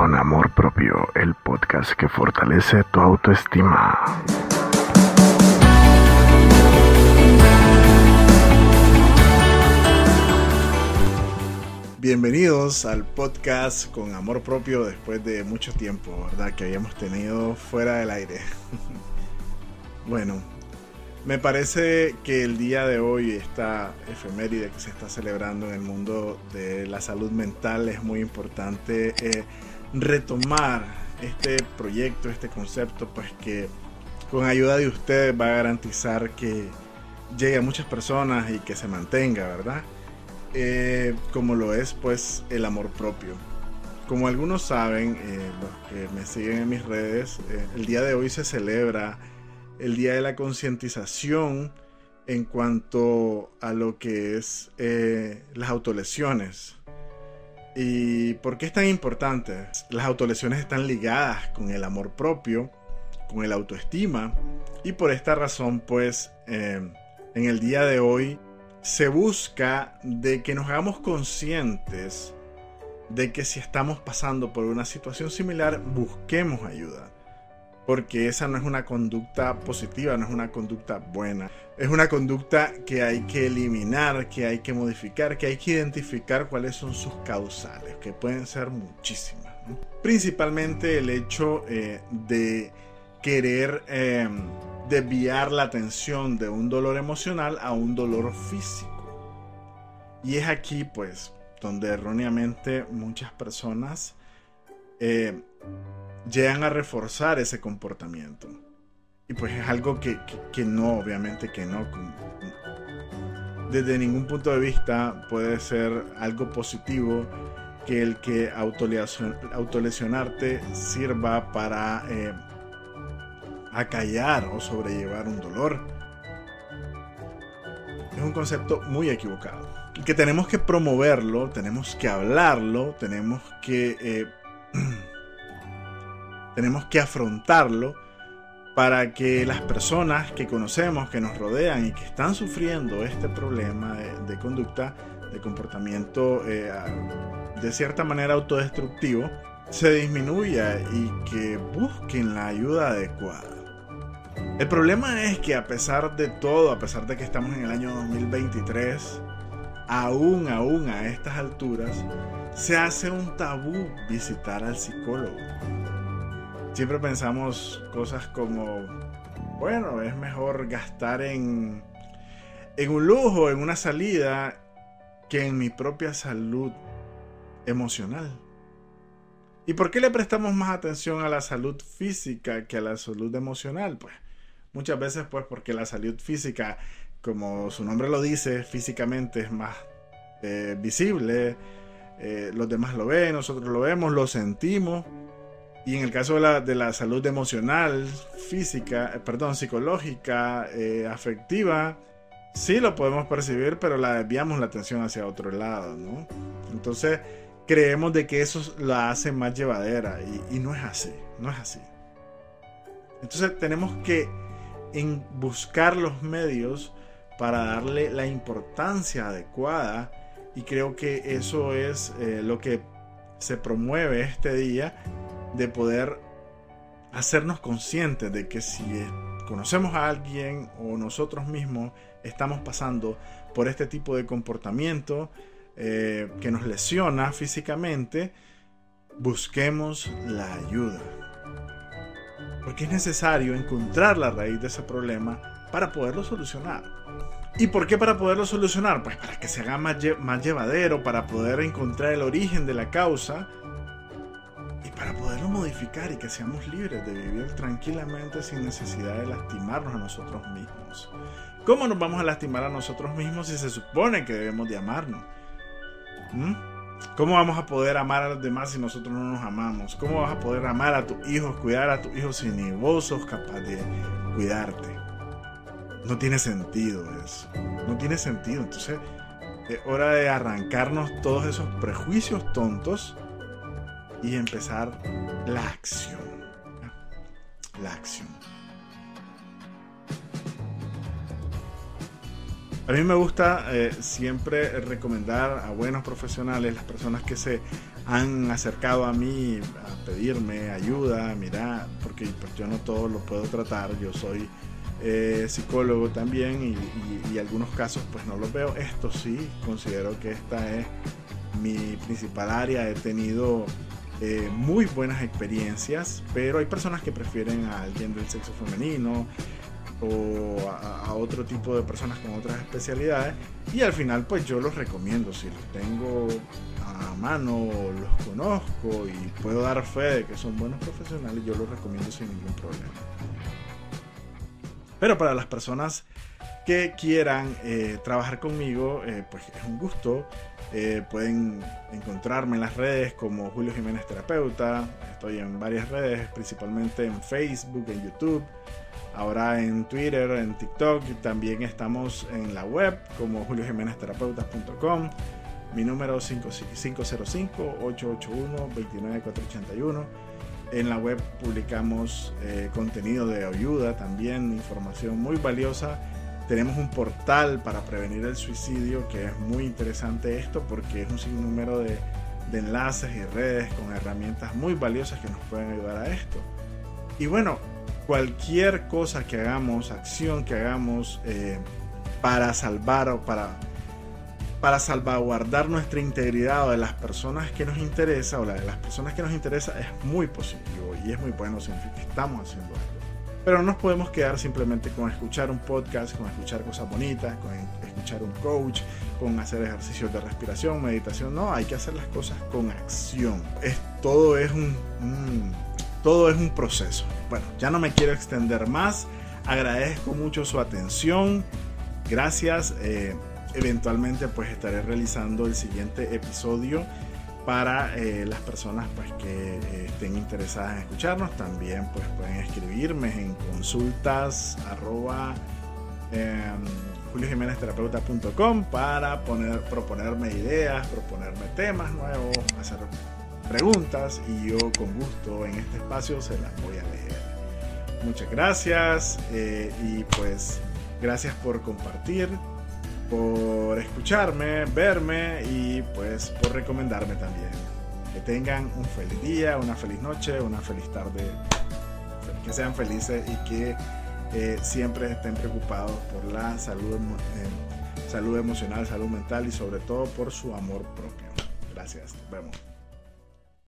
con Amor Propio, el podcast que fortalece tu autoestima. Bienvenidos al podcast con Amor Propio después de mucho tiempo, ¿verdad? Que habíamos tenido fuera del aire. bueno, me parece que el día de hoy, esta efeméride que se está celebrando en el mundo de la salud mental, es muy importante eh, retomar este proyecto, este concepto, pues que con ayuda de ustedes va a garantizar que llegue a muchas personas y que se mantenga, ¿verdad? Eh, como lo es pues el amor propio. Como algunos saben, eh, los que me siguen en mis redes, el día de hoy se celebra el Día de la Concientización en cuanto a lo que es eh, las autolesiones. ¿Y por qué es tan importante? Las autolesiones están ligadas con el amor propio, con el autoestima, y por esta razón, pues, eh, en el día de hoy se busca de que nos hagamos conscientes de que si estamos pasando por una situación similar, busquemos ayuda porque esa no es una conducta positiva, no es una conducta buena. Es una conducta que hay que eliminar, que hay que modificar, que hay que identificar cuáles son sus causales, que pueden ser muchísimas. Principalmente el hecho eh, de querer em, desviar la atención de un dolor emocional a un dolor físico. Y es aquí, pues, donde erróneamente muchas personas eh, llegan a reforzar ese comportamiento. Y pues es algo que, no, obviamente que no. Desde ningún punto de vista puede ser algo positivo que el que autolesionarte sirva para eh, acallar o sobrellevar un dolor. Es un concepto muy equivocado. Que tenemos que promoverlo, tenemos que hablarlo, tenemos que... Eh, tenemos que afrontarlo para que las personas que conocemos, que nos rodean y que están sufriendo este problema de, conducta, de comportamiento eh, de cierta manera autodestructivo, se disminuya y que busquen la ayuda adecuada. El problema es que a pesar de todo, a pesar de que estamos en el año 2023, aún, aún a estas alturas, se hace un tabú visitar al psicólogo siempre pensamos cosas como, bueno, es mejor gastar en, en un lujo, en una salida, que en mi propia salud emocional. ¿Y por qué le prestamos más atención a la salud física que a la salud emocional? Pues muchas veces pues porque la salud física, como su nombre lo dice, físicamente es más eh, visible, eh, los demás lo ven, nosotros lo vemos, lo sentimos. Y en el caso de la, de la salud emocional, física, eh, perdón, psicológica, eh, afectiva, sí lo podemos percibir, pero la desviamos la atención hacia otro lado, ¿no? Entonces creemos de que eso la hace más llevadera y, y no es así, no es así. Entonces tenemos que en buscar los medios para darle la importancia adecuada y creo que eso es eh, lo que se promueve este día de poder hacernos conscientes de que si conocemos a alguien o nosotros mismos estamos pasando por este tipo de comportamiento eh, que nos lesiona físicamente, busquemos la ayuda. Porque es necesario encontrar la raíz de ese problema para poderlo solucionar. ¿Y por qué para poderlo solucionar? Pues para que se haga más, más llevadero, para poder encontrar el origen de la causa para poderlo modificar y que seamos libres de vivir tranquilamente sin necesidad de lastimarnos a nosotros mismos. ¿Cómo nos vamos a lastimar a nosotros mismos si se supone que debemos de amarnos? ¿Mm? ¿Cómo vamos a poder amar a los demás si nosotros no nos amamos? ¿Cómo vas a poder amar a tus hijos, cuidar a tus hijos si ni vos sos capaz de cuidarte? No tiene sentido eso. No tiene sentido. Entonces es hora de arrancarnos todos esos prejuicios tontos y empezar la acción. La acción. A mí me gusta eh, siempre recomendar a buenos profesionales, las personas que se han acercado a mí a pedirme ayuda, mira, porque pues, yo no todo lo puedo tratar, yo soy eh, psicólogo también y, algunos casos pues no los veo. Esto sí, considero que esta es mi principal área, he tenido eh, muy buenas experiencias, pero hay personas que prefieren a alguien del sexo femenino, o a, otro tipo de personas con otras especialidades. Y al final pues yo los recomiendo. Si los tengo a mano los conozco y puedo dar fe de que son buenos profesionales yo los recomiendo sin ningún problema. Pero para las personas que quieran eh, trabajar conmigo eh, pues es un gusto eh, pueden encontrarme en las redes como Julio Jiménez Terapeuta estoy en varias redes principalmente en Facebook en YouTube ahora en Twitter, en TikTok, también estamos en la web como juliojiménezterapeutas.com. Mi número 505-881-29481. En la web publicamos eh, contenido de ayuda, también información muy valiosa. Tenemos un portal para prevenir el suicidio que es muy interesante esto porque es un sinnúmero de, de enlaces y redes con herramientas muy valiosas que nos pueden ayudar a esto. Y bueno, cualquier cosa que hagamos, acción que hagamos eh, para salvar o para, para salvaguardar nuestra integridad o de las personas que nos interesa o la de las personas que nos interesa es muy positivo y es muy bueno, significa que estamos haciendo algo. Pero no nos podemos quedar simplemente con escuchar un podcast, con escuchar cosas bonitas, con escuchar un coach, con hacer ejercicios de respiración, meditación. No, hay que hacer las cosas con acción. Es, todo es un todo es un proceso. Bueno, ya no me quiero extender más. Agradezco mucho su atención. Gracias. Eh, eventualmente pues estaré realizando el siguiente episodio para eh, las personas pues que eh, estén interesadas en escucharnos. También pues pueden escribirme en consultas em, para poner, proponerme ideas, proponerme temas nuevos, hacer preguntas y yo con gusto en este espacio se las voy a leer. Muchas gracias eh, y pues gracias por compartir, por escucharme, verme y pues por recomendarme también. Que tengan un feliz día, una feliz noche, una feliz tarde, que sean felices y que eh, siempre estén preocupados por la salud, eh, salud emocional, salud mental y sobre todo por su amor propio. Gracias, nos vemos.